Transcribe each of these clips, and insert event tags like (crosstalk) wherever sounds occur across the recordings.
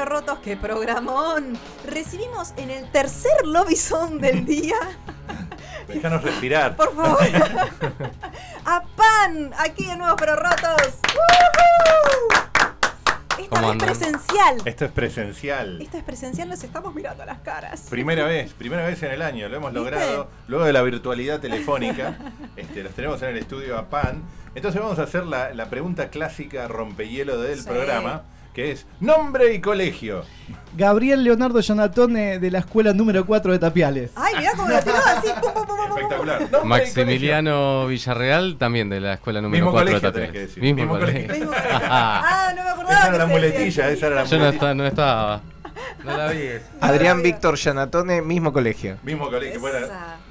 Pero Rotos. ¡Qué programón! Recibimos en el tercer lobbyzone del (laughs) día, Déjanos respirar. por favor, (laughs) a Pan, aquí en Nuevos Pero Rotos. ¡Woohoo! Esta ¿Cómo vez andan? presencial. Esto es presencial. Esta es presencial, nos estamos mirando a las caras. Primera vez, primera vez en el año, lo hemos ¿Viste? logrado. Luego de la virtualidad telefónica, (laughs) este, los tenemos en el estudio a PAN. Entonces vamos a hacer la, la pregunta clásica rompehielo del Sí. programa, que es nombre y colegio. Gabriel Leonardo Gianatone de la escuela número 4 de Tapiales. Ay, mirá cómo lo tiró así. pum, pum, pum, pum, pum. Espectacular. Maximiliano Villarreal, también de la escuela número Mismo 4 de Tapiales. que decir, Mismo, mismo colegio. colegio. Mismo- (laughs) Ah, no me acordaba. Esa era la muletilla, esa era la Yo no, muletilla. esta- no estaba. No la vi. Adrián Víctor Gianatone, mismo colegio. Mismo colegio. bueno,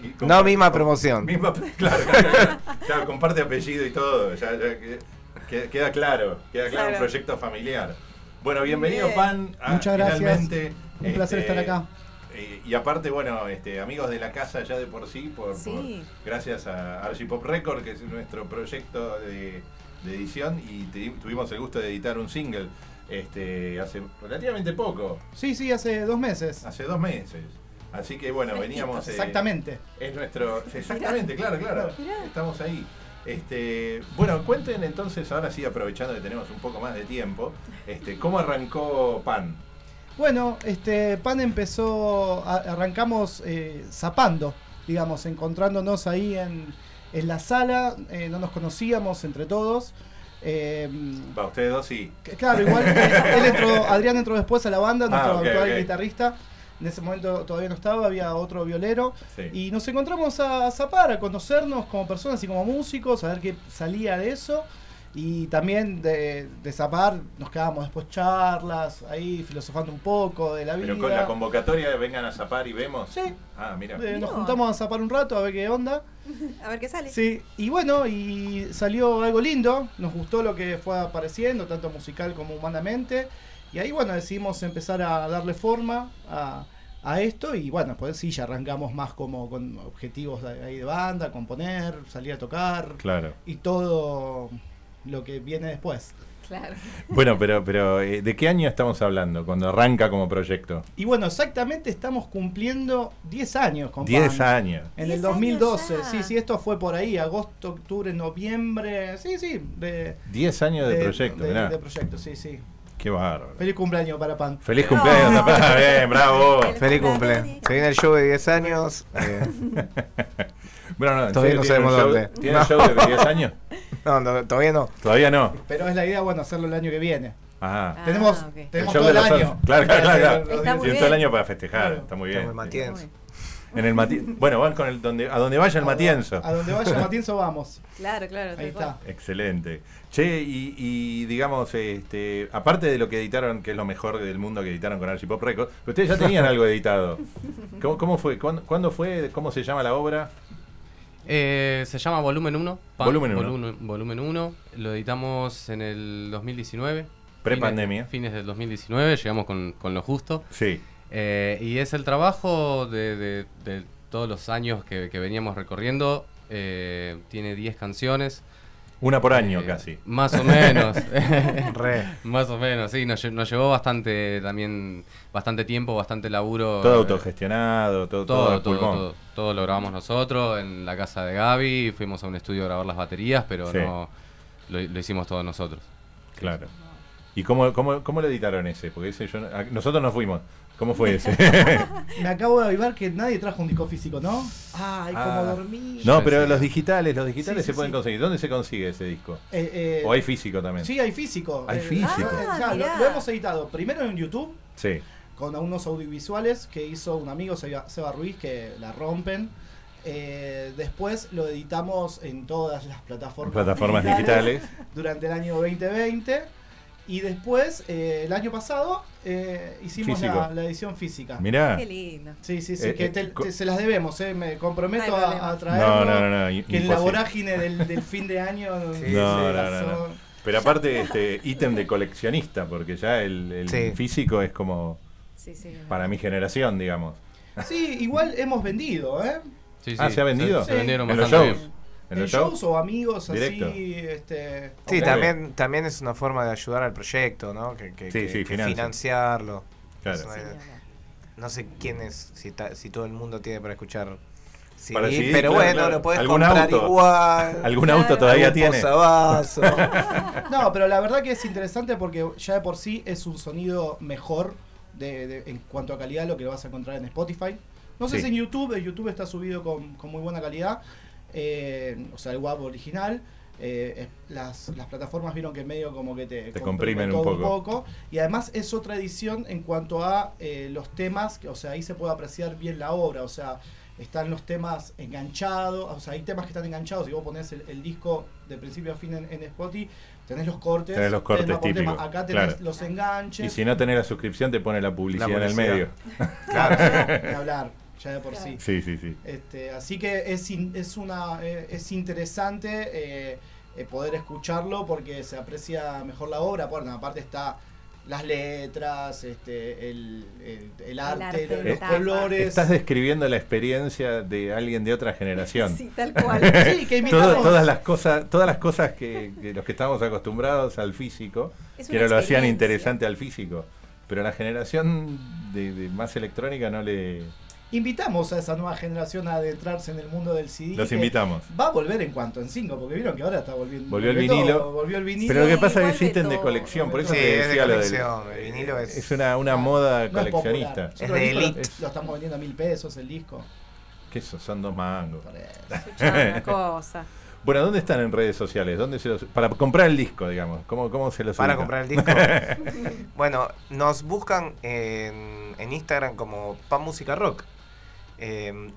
y No misma promoción. Misma, claro, (laughs) claro, claro. Claro, comparte apellido y todo. Ya, ya que- que- queda claro, queda claro, un Claro. proyecto familiar. Bueno, bienvenido Bien. Pan. a- Muchas gracias. Un placer estar acá. eh, y aparte, bueno, este, amigos de la casa ya de por sí, por, Sí. por- gracias a Archipop Record, que es nuestro proyecto de, de edición, y te- tuvimos el gusto de editar un single este, hace relativamente poco, Sí, sí, hace dos meses. hace dos meses. Así que bueno, veníamos. eh, Exactamente. es nuestro. Exactamente, claro, claro. Estamos ahí. Este, bueno, cuenten entonces, ahora sí, aprovechando que tenemos un poco más de tiempo, este, ¿cómo arrancó Pan? Bueno, este Pan empezó, a- arrancamos eh, zapando, digamos, encontrándonos ahí en, en la sala, eh, no nos conocíamos entre todos. eh, Va, ustedes dos sí. claro, igual (laughs) él entró, Adrián entró después a la banda, nuestro Ah, ok, actual guitarrista. En ese momento todavía no estaba, había otro violero. Sí. Y nos encontramos a zapar, a conocernos como personas y como músicos, a ver qué salía de eso. Y también de, de zapar nos quedábamos después charlas, ahí filosofando un poco de la vida. Pero con la convocatoria de vengan a zapar y vemos. Sí. Ah, mira. Eh, nos juntamos a zapar un rato a ver qué onda. (laughs) A ver qué sale. Sí, y bueno, y salió algo lindo, nos gustó lo que fue apareciendo, tanto musical como humanamente. Y ahí, bueno, decidimos empezar a darle forma a, a esto. Y bueno, pues sí, ya arrancamos más como con objetivos de, ahí de banda, componer, salir a tocar Claro. y todo lo que viene después. Claro. Bueno, pero, pero eh, ¿de qué año estamos hablando cuando arranca como proyecto? Y bueno, exactamente estamos cumpliendo 10 años con 10 Pan. años. En 10 el 2012, años ya. sí, sí, esto fue por ahí, agosto, octubre, noviembre, sí, sí, de, 10 años de, proyecto, de, de proyecto, sí, sí. Qué bárbaro. Feliz cumpleaños para Pan. Feliz cumpleaños, papá. Bien, bravo. Feliz cumple. Se viene el show de 10 años. eh, (laughs) Bueno, no, ¿en Todavía no sabemos show- dónde. ¿Tiene No. show de 10 años? (laughs) no, no, todavía no. Todavía no. Pero es la idea, bueno, hacerlo el año que viene. Ah. Ah, tenemos ok. El tenemos show todo de el los año. Claro, claro, claro, Está muy todo el año para festejar, Claro. está muy bien. el Matienzo. En el Mati- bueno, van con el donde a donde vaya el Matienzo. A donde vaya Matienzo vamos. (laughs) Claro, claro. Ahí cual. está. Excelente. Che, y, y digamos, este, aparte de lo que editaron, que es lo mejor del mundo que editaron con Archipop Records, ustedes ya tenían algo editado. (laughs) ¿Cómo, cómo fue? ¿Cuándo, cuándo fue? ¿Cómo se llama la obra? Eh, se llama Volumen 1. Volumen uno. Volumen, volumen 1. Lo editamos en el 2019. Pre-pandemia. Fines, fines del 2019, llegamos con, con lo justo. Sí. Eh, y es el trabajo de, de- de todos los años que, que veníamos recorriendo. Eh, tiene 10 canciones. Una por año Eh, casi. Más o menos. (laughs) Re. más o menos, sí. Nos, lle- nos llevó bastante también, bastante tiempo, bastante laburo. Todo autogestionado, todo, todo, todo, todo, pulmón. todo, todo lo grabamos nosotros en la casa de Gaby. Fuimos a un estudio a grabar las baterías, pero Sí. no lo, lo hicimos todos nosotros. Claro. ¿Y cómo, cómo, cómo lo editaron ese? Porque ese yo, no- nosotros nos fuimos. ¿Cómo fue ese? (laughs) Me acabo de avivar que nadie trajo un disco físico, ¿no? Ay, Ah. como dormí. no, pero los digitales, los digitales Sí, se sí, pueden sí. conseguir. ¿Dónde se consigue ese disco? Eh, eh, ¿O hay físico también? Sí, hay físico. Hay Eh, físico. Ah, ya, lo, hemos editado primero en YouTube Sí. con unos audiovisuales que hizo un amigo Seba, Seba Ruiz que la rompen. Eh, después lo editamos en todas las plataformas, Plataformas digitales. durante el año 2020 Y después, eh, el año pasado, eh, hicimos la, la edición física. Mirá. Qué lindo. Sí, sí, sí, Eh, que eh, te- se las debemos, eh, me comprometo a, a No, traerlo. no, no, no. Que en la vorágine del, del fin de año (laughs) Sí, se No, no, pasó. no, no. Pero aparte, este ítem de coleccionista, porque ya el, el Sí. físico es como Sí, sí. para mi generación, digamos. Sí, igual hemos vendido, ¿eh? Sí, Ah, ¿se ha vendido? Se, Sí. vendieron ¿En los shows? bien. ¿En shows o amigos Directo. así, este... Sí, también, también es una forma de ayudar al proyecto, ¿no? Que, que- Sí, que- sí, que financiarlo. Claro. Sí, no sé quién es, si, ta- si todo el mundo tiene para escuchar Para CD, pero claro, bueno, claro. lo puedes ¿Algún comprar auto? igual. (laughs) ¿Algún auto todavía algún tiene? (laughs) No, pero la verdad que es interesante porque ya de por sí es un sonido mejor de, de- en cuanto a calidad lo que vas a encontrar en Spotify. No sé Sí. si en YouTube, en YouTube está subido con, con muy buena calidad, eh, o sea, el WAV original. eh, las, las plataformas vieron que medio como que te, Te comprime comprimen un poco. Y además es otra edición en cuanto a eh, los temas, que, o sea, ahí se puede apreciar bien la obra, o sea, están los temas enganchados, o sea, hay temas que están enganchados, si vos ponés el, el disco de principio a fin en, en Spotify, tenés los cortes, Tenés los cortes tema por tema. típicos, acá tenés claro. los enganches, Y si no tenés la suscripción, te pone la publicidad, La en el medio. Claro. (laughs) ni hablar, ya de por Claro. sí. Sí, sí, sí. Este, así que es, in- es, una, eh, es interesante eh, eh, poder escucharlo porque se aprecia mejor la obra. Bueno, aparte está las letras, este, el, el- el arte, arte, los, colores. Estás describiendo la experiencia de alguien de otra generación. Sí, tal cual. (laughs) Sí, que Todo- imitamos. todas las cosas, todas las cosas que, que los que estamos acostumbrados al físico, Es que lo hacían interesante al físico. Pero la generación de, de más electrónica no le. Invitamos a esa nueva generación a adentrarse en el mundo del CD. Los invitamos. Va a volver en cuanto en 5, porque vieron que ahora está volviendo. Volvió el vinilo. todo, volvió el vinilo. Pero lo que pasa es que es de colección, por eso Sí, te es de decía lo del. el vinilo es- Es una, una moda No coleccionista. Es de elite. Lo, lo estamos vendiendo a mil pesos el disco. Que eso son dos mangos. (laughs) Una cosa. Bueno, ¿dónde están en redes sociales? ¿Dónde se los, para comprar el disco, digamos. ¿Cómo, cómo se los Para ubica? comprar el disco. (laughs) bueno, nos buscan en, en Instagram como Pan Música Rock. Eh,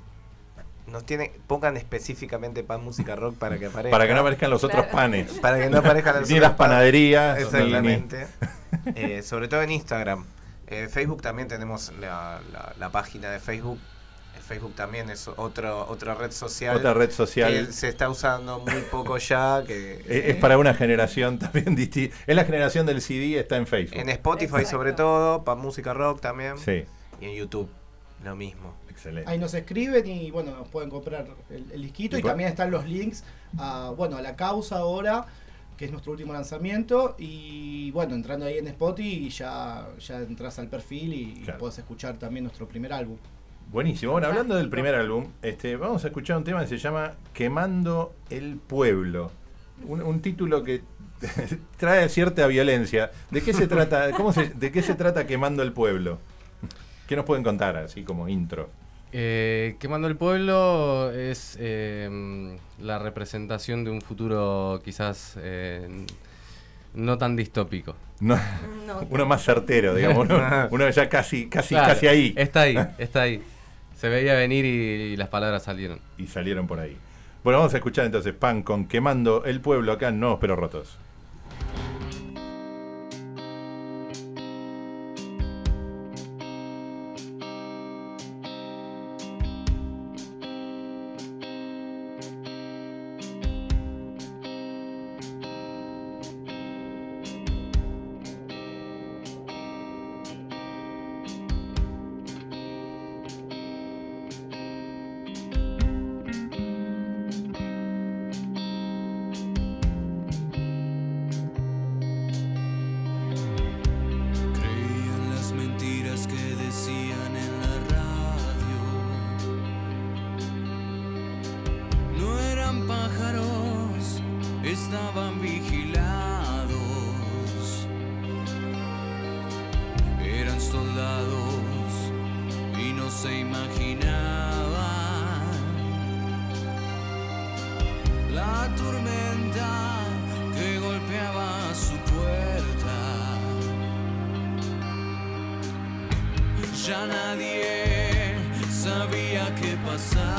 nos tienen, pongan específicamente Pan Música Rock para que aparezca. Para que no aparezcan los otros Claro. panes. Para que no aparezcan los Ni otros las pan- panaderías. ni- Exactamente. (laughs) Eh, sobre todo en Instagram. Eh, Facebook también tenemos la, la- la página de Facebook. El Facebook también es otro, otra red social. otra red social. que se está usando muy poco ya. Que Es, es para una generación también distinta. Es la generación del CD, está en Facebook. en Spotify Exacto. sobre todo, Pan Música Rock también. Sí, Y en YouTube, lo mismo. Excelente. Ahí nos escriben y bueno, nos pueden comprar el, el disquito. Y también están los links a, bueno, a la causa ahora, que es nuestro último lanzamiento. Y bueno, entrando ahí en Spotify ya, ya entras al perfil y Claro. puedes escuchar también nuestro primer álbum. Buenísimo. Bueno, hablando del primer álbum, este, vamos a escuchar un tema que se llama Quemando el Pueblo. Un, un título que (laughs) trae cierta violencia. ¿De qué se trata? ¿Cómo se, ¿De qué se trata Quemando el Pueblo? (laughs) ¿Qué nos pueden contar así como intro? Eh, Quemando el Pueblo es eh, la representación de un futuro quizás eh, no tan distópico. No, (laughs) No, uno más certero, digamos. Uno, (laughs) uno ya casi, casi, Claro, casi ahí. Está ahí, (laughs) está ahí. Se veía venir y, y las palabras salieron. Y salieron por ahí. Bueno, vamos a escuchar entonces Pan con Quemando el Pueblo acá en Nuevos Pero Rotos. Se imaginaban la tormenta que golpeaba su puerta. Ya nadie sabía qué pasaba.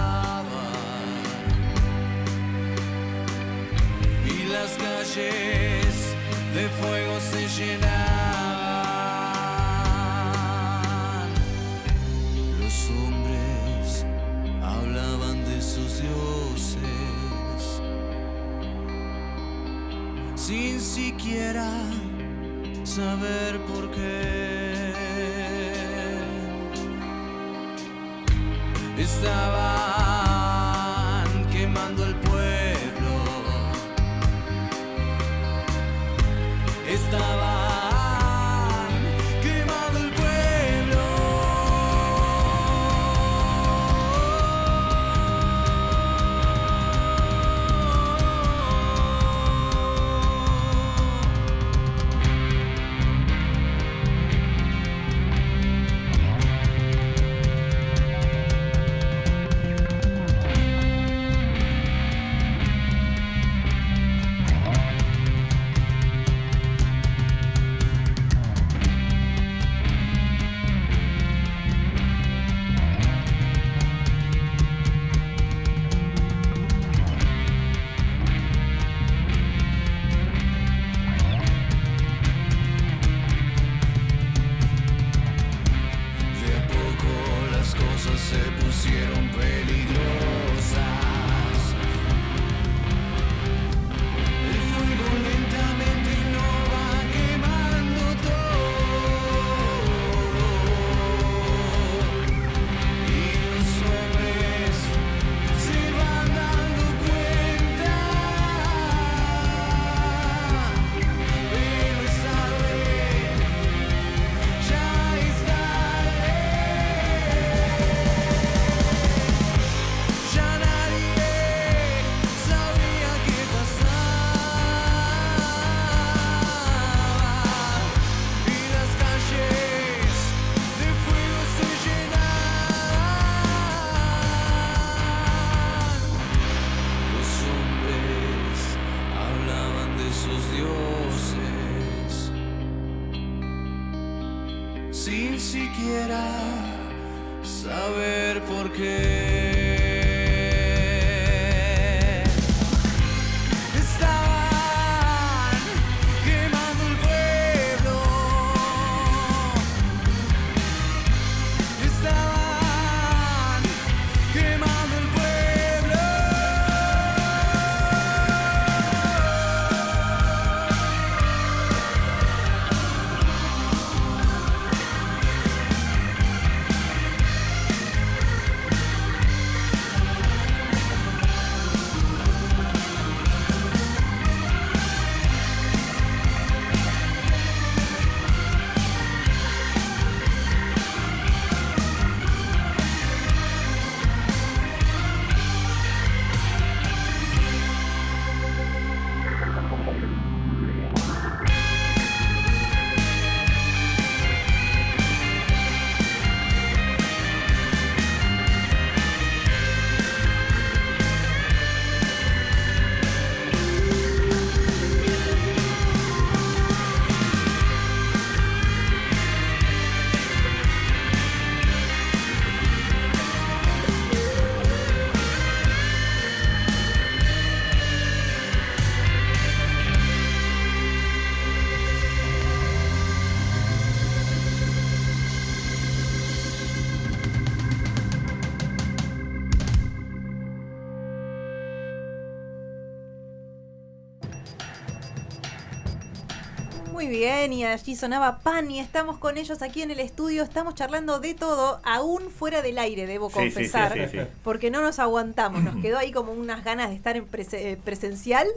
Bien, y allí sonaba Pan y estamos con ellos aquí en el estudio, estamos charlando de todo, aún fuera del aire, debo Sí, sí, sí, confesar, sí, porque no nos aguantamos, nos quedó ahí como unas ganas de estar en prese- eh, presencial,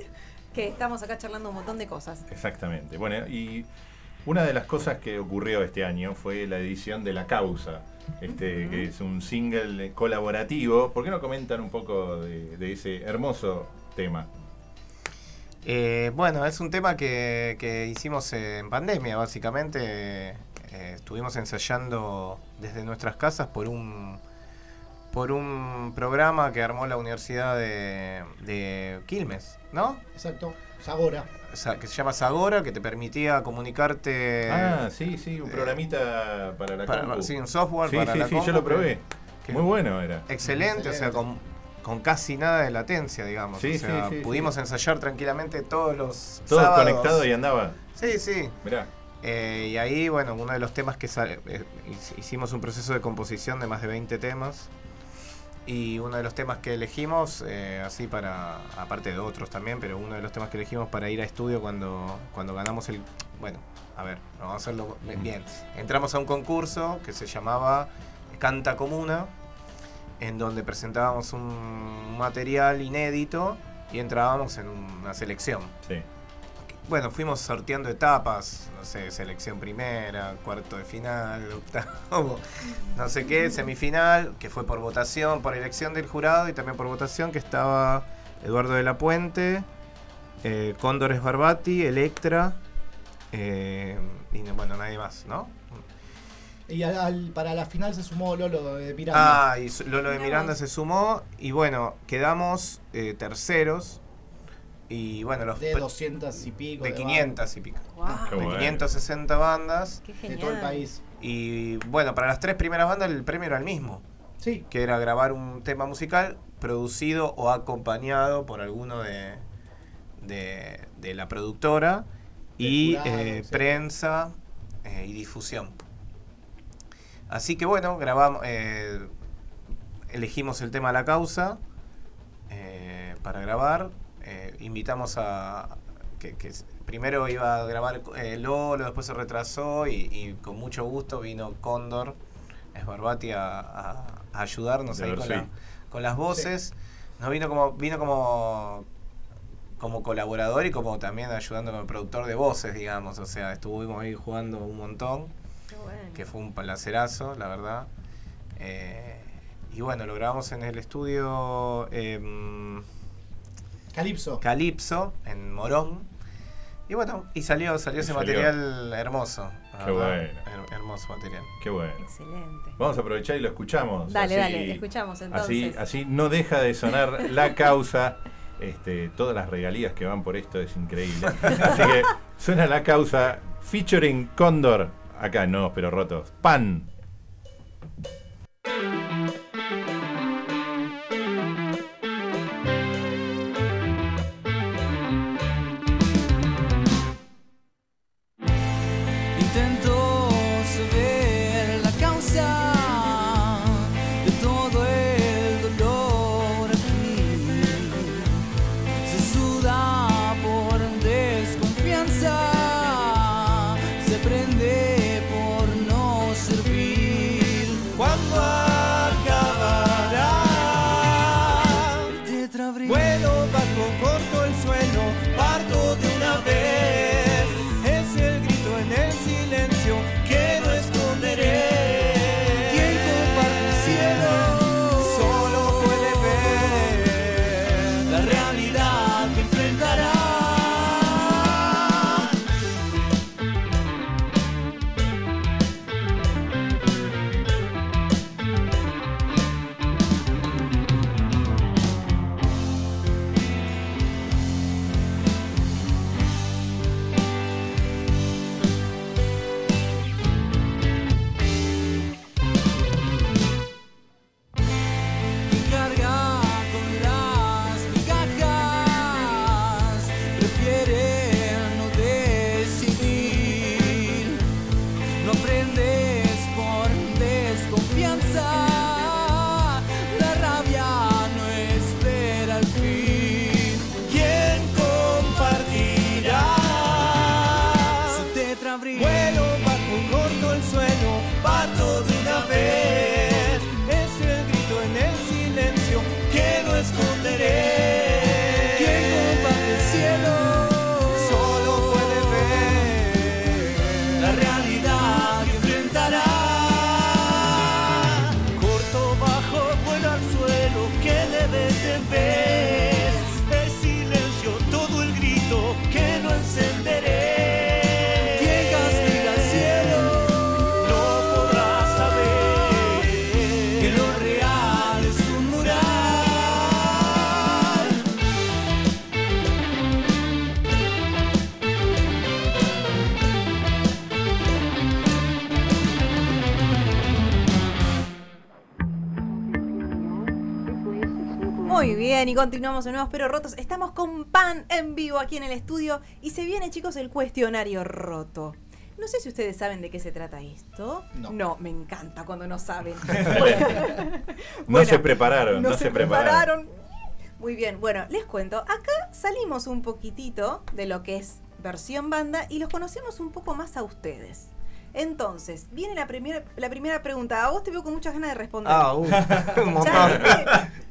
que estamos acá charlando un montón de cosas. Exactamente. Bueno, y una de las cosas que ocurrió este año fue la edición de La Causa, este, que es un single colaborativo. ¿Por qué no comentan un poco de, de ese hermoso tema? Eh, bueno, es un tema que, que hicimos en pandemia, básicamente. Eh, estuvimos ensayando desde nuestras casas por un por un programa que armó la Universidad de, de Quilmes, ¿no? Exacto. Sagora. Que se llama Sagora, que te permitía comunicarte. ah, sí, sí, un programita para la para- compu. sí, un software Sí, para sí, la sí, yo compu lo probé. que- Muy bueno era. Excelente, o sea, con, con casi nada de latencia, digamos. Sí, o sea, sí, sí, pudimos ensayar tranquilamente todos los Todo sábados. conectado y andaba. Sí, sí. Mirá. Eh, y ahí, bueno, uno de los temas que sale- eh, hic- hicimos un proceso de composición de más de 20 temas. Y uno de los temas que elegimos, eh, así para, aparte de otros también, pero uno de los temas que elegimos para ir a estudio cuando, cuando ganamos el... Bueno, a ver, vamos a hacerlo bien. Entramos a un concurso que se llamaba Canta Comuna, en donde presentábamos un material inédito y entrábamos en una selección. Sí. Bueno, fuimos sorteando etapas, no sé, selección primera, cuarto de final, (laughs) octavo, no sé qué, semifinal, que fue por votación, por elección del jurado y también por votación, que estaba Eduardo de la Puente, eh, Cóndores Barbati, Electra, eh, y no- bueno, nadie más, ¿no? Y al- al- para la final se sumó Lolo de Miranda. Ah, y Lolo de Miranda se sumó y bueno, quedamos eh, terceros y bueno, los de pr- 200 y pico. de 500 y pico. Wow, De bueno. 560 bandas. qué De todo el país. Y bueno, para las tres primeras bandas el premio era el mismo, Sí. que era grabar un tema musical producido o acompañado por alguno de, de, de la productora Del y jurado, eh, prensa eh, y difusión. Así que bueno, grabamos, eh, elegimos el tema La Causa eh, para grabar. eh, invitamos a. Que, primero iba a grabar eh, Lolo, después se retrasó y, y con mucho gusto vino Cóndor Esbarbati a, a- a ayudarnos ahí ver, con, sí. la- con las voces. Nos vino como vino como como colaborador y como también ayudando como productor de voces, digamos. O sea, estuvimos ahí jugando un montón. Que fue un palacerazo, la verdad. Eh, y bueno, lo grabamos en el estudio em, Calipso. Calypso, en Morón. Y bueno, y salió, salió Y ese salió. material hermoso. Qué verdad. bueno. Her- hermoso material. Qué bueno. Excelente. Vamos a aprovechar y lo escuchamos. Dale, así- dale, escuchamos Así, entonces. así no deja de sonar la causa. Este, todas las regalías que van por esto es increíble. (laughs) Así que suena la causa featuring Cóndor. Acá no, pero rotos. Pan. sopa com corpo continuamos en Nuevos Pero Rotos. Estamos con Pan en vivo aquí en el estudio y se viene, chicos, el cuestionario roto. No sé si ustedes saben de qué se trata esto. No. me encanta cuando no saben. (laughs) No se prepararon, no se prepararon. Muy bien, bueno, les cuento. Acá salimos un poquitito de lo que es versión banda y los conocemos un poco más a ustedes. Entonces, viene la primera, la primera pregunta. A vos te veo con muchas ganas de responder. Ah, uh, (laughs) un montón.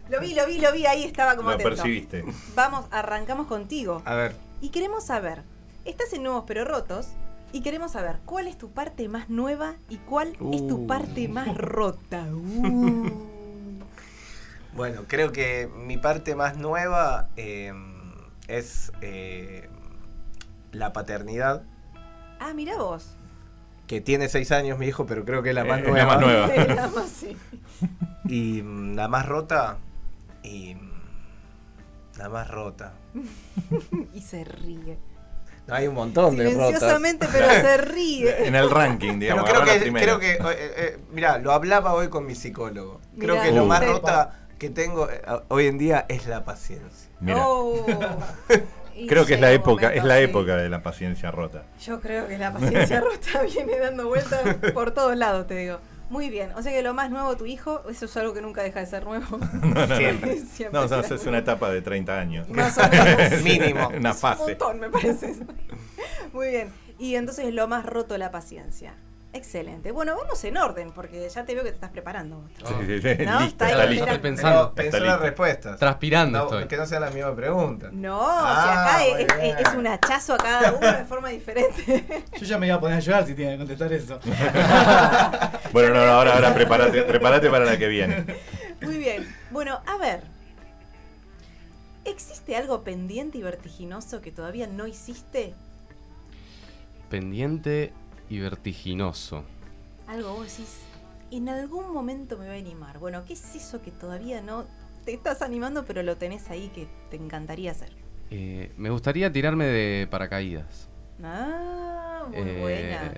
Lo vi, lo vi, lo vi, ahí estaba como Lo atento. percibiste. Vamos, arrancamos contigo. A ver, Y queremos saber, estás en Nuevos Pero Rotos, y queremos saber cuál es tu parte más nueva y cuál es tu Uh. parte más (laughs) rota. Uh. (laughs) bueno, creo que mi parte más nueva eh, es eh, la paternidad. Ah, mira vos. Que tiene seis años mi hijo, pero creo que es la más Eh, es la nueva. más nueva. Era (laughs) más, sí. Y mm, la más rota. Y. La más rota. (laughs) Y se ríe. No, hay un montón de rotas. Silenciosamente, pero se ríe. (laughs) En el ranking, Pero digamos. creo la que, creo que eh, eh, mira, lo hablaba hoy con mi psicólogo. Creo Mirá, que lo Uh. más sepa. rota que tengo eh, hoy en día es la paciencia. Mira, Oh. (laughs) Y creo que es la época, momento es la época de la paciencia rota. Yo creo que la paciencia rota viene dando vueltas por todos lados, te digo. Muy bien, o sea que lo más nuevo tu hijo, eso es algo que nunca deja de ser nuevo. (laughs) No, no, Siempre. (laughs) Siempre No, no, será eso es una etapa de 30 años. Más o (laughs) menos. Mínimo. Una Es Un fase. montón, me parece. Muy bien. Y entonces lo más roto la paciencia. Excelente. Bueno, vamos en orden, porque ya te veo que te estás preparando. vos. Sí, sí, sí, No, está ahí. Estoy pensando. Está las respuestas. Transpirando No, estoy. que no sea la misma pregunta. No, Ah, si acá muy es, bien. es- es un hachazo a cada uno de forma diferente. Yo ya me iba a poner a llorar si tiene que contestar eso. (laughs) Bueno, no, no, ahora, ahora prepárate, prepárate para la que viene. Muy bien. Bueno, a ver. ¿Existe algo pendiente y vertiginoso que todavía no hiciste? Pendiente y vertiginoso. Algo vos decís, en algún momento me voy a animar. Bueno, ¿qué es eso que todavía no te estás animando, pero lo tenés ahí que te encantaría hacer? Eh, me gustaría tirarme de paracaídas. Ah, muy Eh, buena.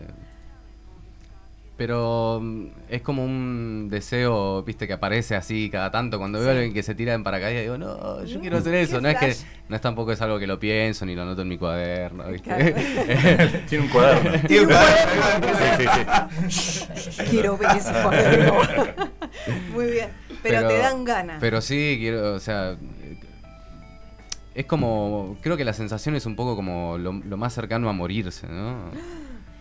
Pero mm, es como un deseo, viste, que aparece así cada tanto. Cuando veo a alguien que se tira en paracaídas, digo, no, yo quiero hacer eso. No es que no es tampoco es algo que lo pienso ni lo anoto en mi cuaderno, ¿viste? Claro. (laughs) Tiene un cuaderno. Tiene un Sí, sí, sí. Quiero ver ese cuaderno. (laughs) muy bien. Pero, te dan ganas. Pero sí, quiero, o sea. Es como. Creo que la sensación es un poco como lo, lo más cercano a morirse, ¿no?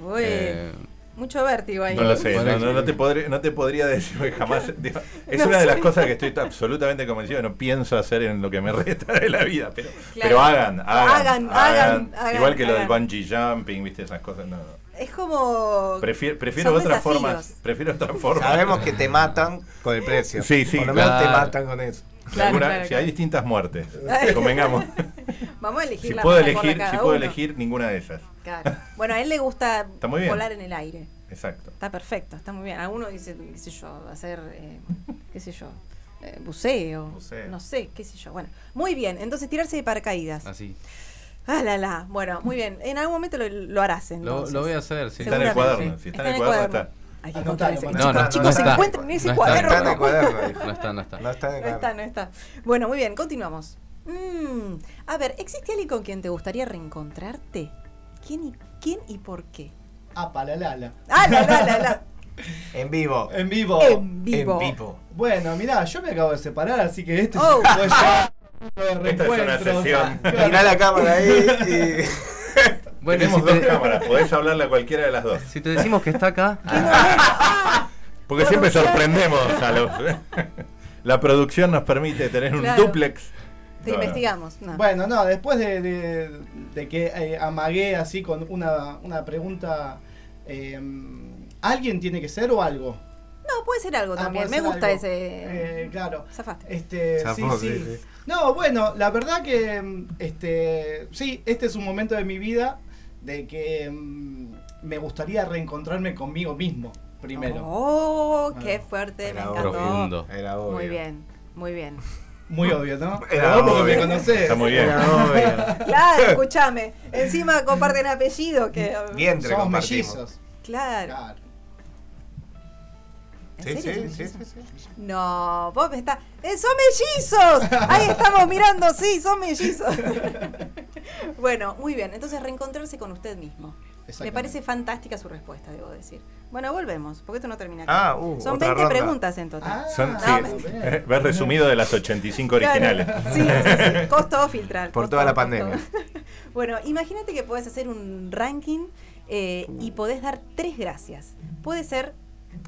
Uy, Eh, mucho vértigo ahí. No lo sé, no, no- no te podré- no te podría decir porque jamás. (laughs) digo, es No una de las cosas que estoy absolutamente convencido que no pienso hacer en lo que me (laughs) resta de la vida. Pero, Claro. pero hagan, hagan, Hagan, hagan, hagan, Igual que lo del hagan. bungee jumping, viste, esas cosas. No, no. Es como. Prefiero, prefiero otras desafíos. formas. Prefiero otras formas. Sabemos que te matan con el precio. Sí, sí, Por lo menos te matan con eso. Claro, Alguna- claro, si claro. hay distintas muertes, (laughs) convengamos. (laughs) Vamos a elegir si la puedo elegir, cada si puedo elegir ninguna de esas. Claro. Bueno, a él le gusta Está muy bien. volar en el aire. Exacto. Está perfecto, está muy bien. Algunos dicen, qué sé yo, hacer, eh, qué sé yo, eh, buceo, Buceo. no sé, qué sé yo. Bueno, muy bien. Entonces tirarse de paracaídas. así. Ah, la, la. Bueno, muy bien. En algún momento lo, lo harás Lo, entonces. lo voy a hacer, sí. Está en el Seguramente. cuaderno. Si está en el cuaderno, está. Hay que encontrar ese. Martín. No, no, chicos, no está. encuentren ese No está. cuaderno. Está en el cuaderno. No está, no está. No está No está, cuaderno. no está. Bueno, muy bien, continuamos. Mm, a ver, ¿existe alguien con quien te gustaría reencontrarte? ¿Quién y, quién y por qué? Ah, palalala. Ah, la, la, la, la. (laughs) En vivo. En vivo. En vivo. En vivo. Bueno, mirá, yo me acabo de separar, así que este Oh. es un (laughs) Esta es una sesión. Claro. Mirá la cámara ahí y. (laughs) Bueno, Tenemos si dos te, cámaras, podés hablarle a cualquiera de las dos. si te decimos que está acá, (laughs) Porque siempre sorprendemos a los. (laughs) La producción nos permite tener un duplex. Te No, no. investigamos. No. Bueno, no, después de, de- de que eh, amagué así con una, una pregunta, eh, ¿alguien tiene que ser o algo? No, puede ser algo Ah, también. Me gusta algo. ese. Eh, claro. Zafaste. Este, sí, Zafó, sí. sí, sí. No, bueno, la verdad que este, sí, este es un momento de mi vida de que mm, me gustaría reencontrarme conmigo mismo primero. Oh, qué fuerte, me Era encantó. profundo. Era obvio. Muy bien, muy bien. Muy obvio, ¿no? Era Pero vos porque obvio. me conocés. Está muy bien. Era obvio. Claro, escúchame. Encima comparten apellido que. Vientre Somos compartimos. mellizos. Claro. Claro. ¿En Sí, serio sí, sí, mellizos? sí, sí. No, vos me estás. ¡Eh, ¡Son mellizos! Ahí estamos mirando, sí, son mellizos. (laughs) bueno, muy bien. Entonces, reencontrarse con usted mismo. Me parece fantástica su respuesta, debo decir. Bueno, volvemos, porque esto no termina acá. Ah, uh, Son otra 20 ronda. preguntas en total. Ah, Son, No, sí, mentira. ves resumido de las 85 originales. Claro. (laughs) Sí, sí, sí. Costó filtrar. Por costó, toda la costó. pandemia. (laughs) bueno, imagínate que podés hacer un ranking eh, y podés dar tres gracias. Puede ser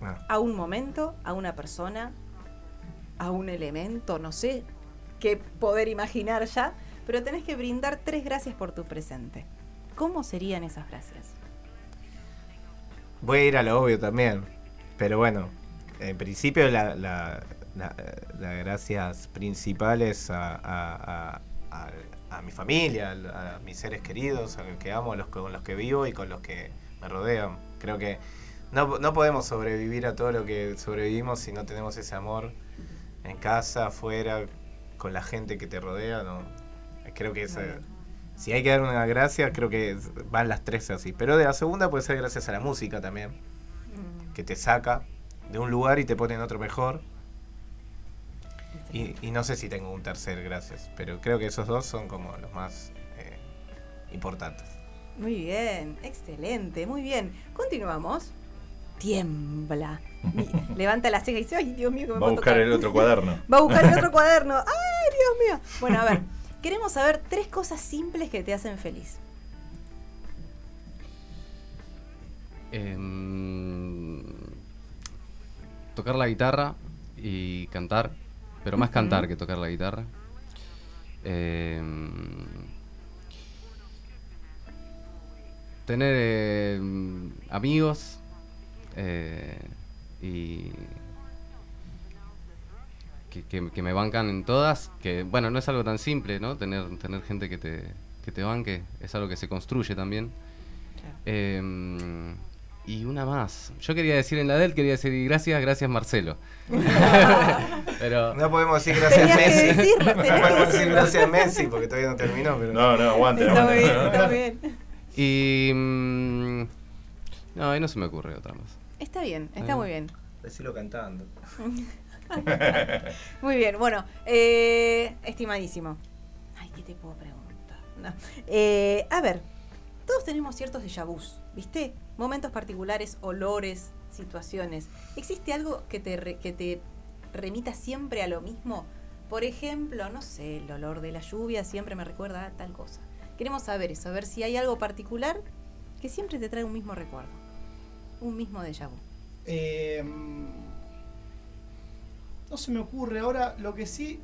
Ah. a un momento, a una persona, a un elemento, no sé qué poder imaginar ya, pero tenés que brindar tres gracias por tu presente. ¿Cómo serían esas gracias? Voy a ir a lo obvio también. Pero bueno, en principio la, la, la- las gracias principales a, a- a- a- a mi familia, a, a mis seres queridos, a los que amo, a los con los que vivo y con los que me rodean. Creo que no, no podemos sobrevivir a todo lo que sobrevivimos si no tenemos ese amor en casa, afuera, con la gente que te rodea. No. Creo que esa- si hay que dar una gracia, creo que van las tres así. Pero de la segunda puede ser gracias a la música también Mm, que te saca de un lugar y te pone en otro mejor. Y, y no sé si tengo un tercer, gracias, pero creo que esos dos son como los más eh, importantes. Muy bien, excelente, muy bien. Continuamos. Tiembla. Levanta la ceja y dice, ay, Dios mío, que me Va a buscar tocar". el otro cuaderno. Va a buscar el otro (laughs) cuaderno. ¡Ay, Dios mío! Bueno, a ver, queremos saber tres cosas simples que te hacen feliz. Em, tocar la guitarra y cantar, pero más cantar que tocar la guitarra. Em, tener em, amigos eh, y que, que- que me bancan en todas, que bueno, no es algo tan simple, ¿no? Tener, tener gente que te, que te banque, es algo que se construye también. Em, y una más. Yo quería decir en la del, quería decir gracias, gracias Marcelo. (laughs) Pero No podemos decir gracias Tenías que Messi. decirlo, (laughs) no podemos decir gracias Messi porque todavía no terminó. Pero... No, no, aguante, Está aguante. bien, no, no. está bien. y mm, no, ahí no se me ocurre otra más. Está bien, está muy bien. Decirlo cantando. (laughs) Muy bien, bueno, eh, estimadísimo. Ay, ¿qué te puedo preguntar? No. Eh, a ver, todos tenemos ciertos déjà vus, ¿viste? Momentos particulares, olores, situaciones. ¿Existe algo que te, re- que te remita siempre a lo mismo? Por ejemplo, no sé, el olor de la lluvia siempre me recuerda a tal cosa. Queremos saber eso, a ver si hay algo particular que siempre te trae un mismo recuerdo, un mismo déjà vu. Eh, no se me ocurre ahora. Lo que sí,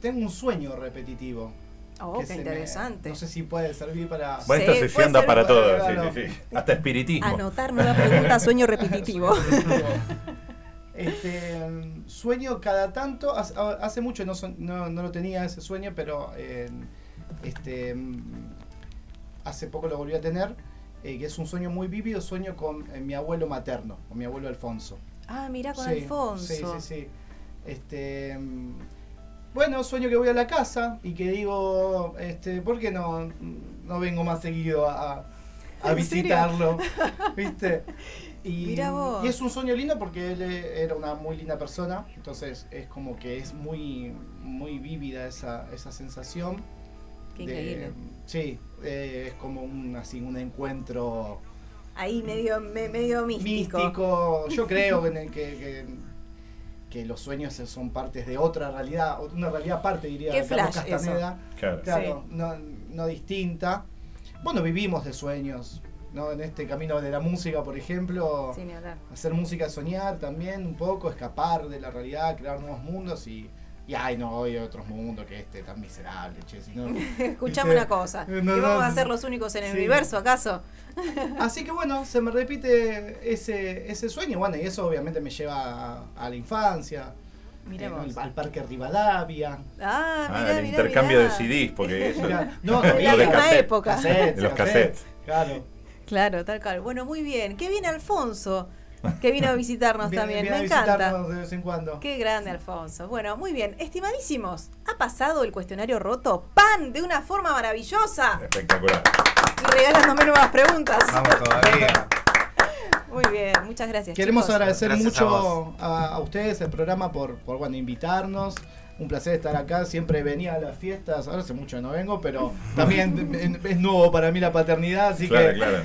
tengo un sueño repetitivo. Oh, que qué me- interesante. no sé si puede servir para. Bueno, Sí, esta sesión da para todo. claro. Sí, sí, sí. Hasta espiritismo. Anotar nueva pregunta, (laughs) sueño repetitivo. Este, sueño cada tanto, hace, hace mucho no, son- no, no lo tenía ese sueño, pero eh, este, mm, hace poco lo volví a tener, eh, que es un sueño muy vívido, sueño con eh, mi abuelo materno, con mi abuelo Alfonso. Ah, mirá con Sí, Alfonso. Sí, sí, sí. Este, mm, bueno, sueño que voy a la casa y que digo, este, ¿por qué no, no vengo más seguido a, a (laughs) ¿En serio? visitarlo? (laughs) ¿Viste? Y, Mirá vos. y es un sueño lindo porque él eh, era una muy linda persona, entonces es como que es muy, muy vívida esa, esa sensación. Qué de- increíble. Sí, eh, es como un, así, un encuentro Ahí medio, me- medio místico. místico. Yo creo que, que, que- que los sueños son partes de otra realidad, una realidad aparte, diría Qué Carlos flash Castaneda. Claro. Claro, no, no distinta. Bueno, vivimos de sueños, ¿no? En este camino de la música, por ejemplo, Sin hacer música, soñar también un poco, escapar de la realidad, crear nuevos mundos y, y ay, no, hay otros mundos que este tan miserable, che, si no- (laughs) Escuchame una cosa. (laughs) No, ¿Que no, vamos a ser los únicos en el Sí. universo, acaso? (laughs) Así que bueno, se me repite ese, ese sueño, bueno, y eso obviamente me lleva a, a la infancia, eh, al, parque Rivadavia. Ah, Ah, mirá, el mirá, intercambio mirá. de CDs, porque eso. Mirá, no, la de misma cassette. época. cassettes, De los cassettes. Claro. Claro, tal cual. Bueno, muy bien. Qué bien Alfonso, que vino a visitarnos Viene- también. viene Me a encanta. visitarnos de vez en cuando. Qué grande, Alfonso. Bueno, muy bien. Estimadísimos, ha pasado el cuestionario roto pan de una forma maravillosa Espectacular. y regalándome nuevas preguntas. Vamos todavía. (laughs) Muy bien, muchas gracias. Queremos chicos. agradecer Gracias mucho a ustedes, el programa, por, por bueno, invitarnos. Un placer estar acá. Siempre venía a las fiestas. Ahora hace mucho que no vengo, pero también (laughs) es- nuevo para mí la paternidad. Así Claro, que, claro.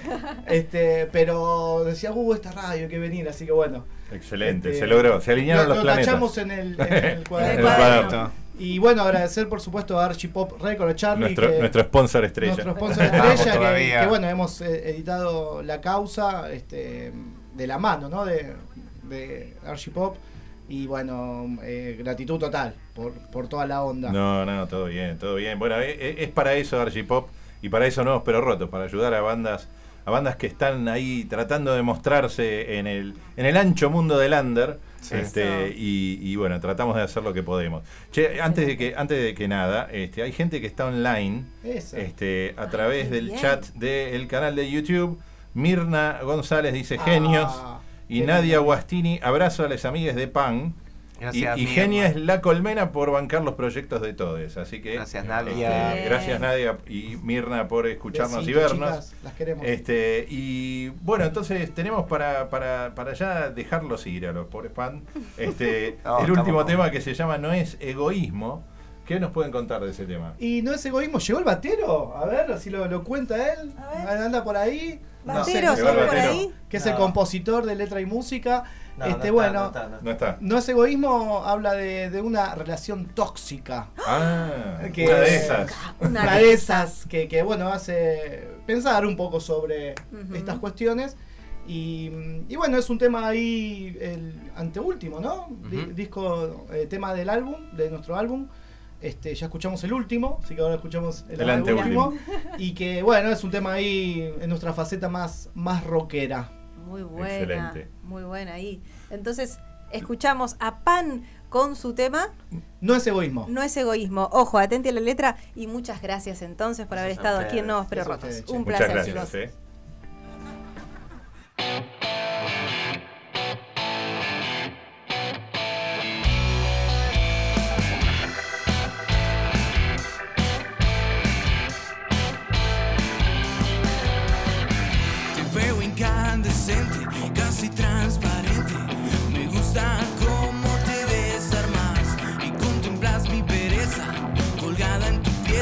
este, pero decía, uh, esta radio hay que venir. Así que bueno. Excelente, Este, se logró, se alinearon lo- los lo planetas. tachamos en el, en el (laughs) El cuaderno. cuaderno. Y bueno, agradecer por supuesto a Archipop Record, a Charlie. Nuestro, que- nuestro sponsor estrella. nuestro sponsor estrella, que, bueno, hemos eh, editado La Causa este, de la mano, ¿no? De, de Archipop. Y bueno, eh, gratitud total por, por toda la onda. No, no, todo bien, todo bien. Bueno, e- e- es, para eso Archipop y para eso Nuevos Pero Rotos, para ayudar a bandas a bandas que están ahí tratando de mostrarse en el, en el ancho mundo del under. Sí. Este, y, y bueno, tratamos de hacer lo que podemos. Che, antes de que, antes de que nada, este, hay gente que está online Eso. este, a Ah, través del bien. chat del canal de YouTube. Mirna González dice genios. Y Nadia. Guastini, abrazo a las amigas de PAN. Y, Gracias, y Mirna. genia es la colmena por bancar los proyectos de todos. Así que. Gracias, Nadia. este, gracias, Nadia y Mirna, por escucharnos y vernos. chicas, las queremos. Este, y bueno, entonces tenemos para, para, para ya dejarlos ir a los pobres pan. Este, (laughs) No, el último tema que se llama No es egoísmo. ¿Qué nos pueden contar de ese tema? Y no es egoísmo, llegó el batero, a ver si lo, lo cuenta él, A ver. anda por ahí. Batero, sé, llegó ¿son el por batero. ahí? que es No. el compositor de letra y música. No, este, no está, bueno, no está, no está. No está. no es egoísmo, habla de, de una relación tóxica. Ah, Que- una de esas. Una Una de esas que, que, bueno, hace pensar un poco sobre estas cuestiones. Y, y bueno, es un tema ahí, el anteúltimo, ¿no? Disco, eh, tema del álbum, de nuestro álbum. Este, ya escuchamos el último, así que ahora escuchamos el, El anteúltimo. Y que bueno, es un tema ahí en nuestra faceta más, más rockera. Muy buena. Excelente. Muy buena ahí. Entonces, escuchamos a Pan con su tema No es egoísmo. No es egoísmo. Ojo, atente a la letra y muchas gracias entonces por haber Gracias estado aquí en. Nuevos Pero Rotos. Un Muchas placer, gracias.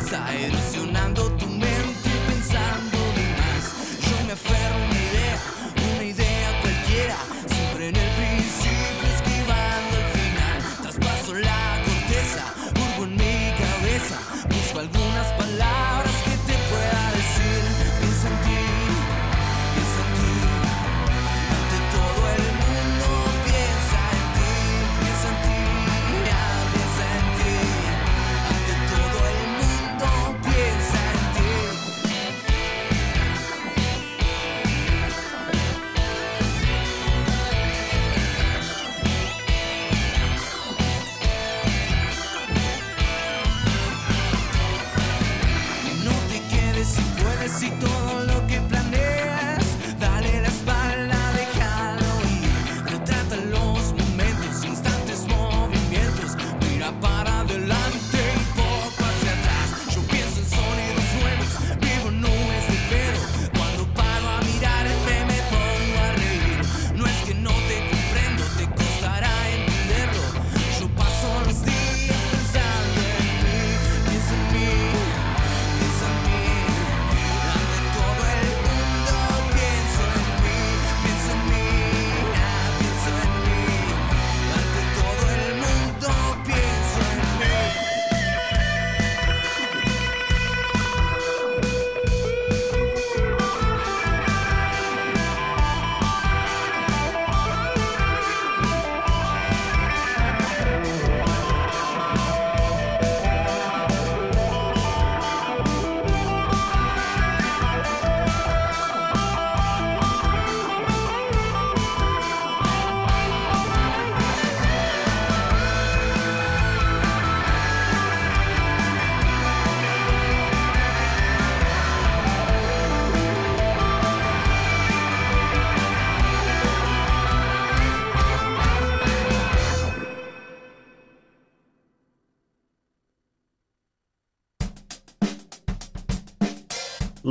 Pieza, erosionando tu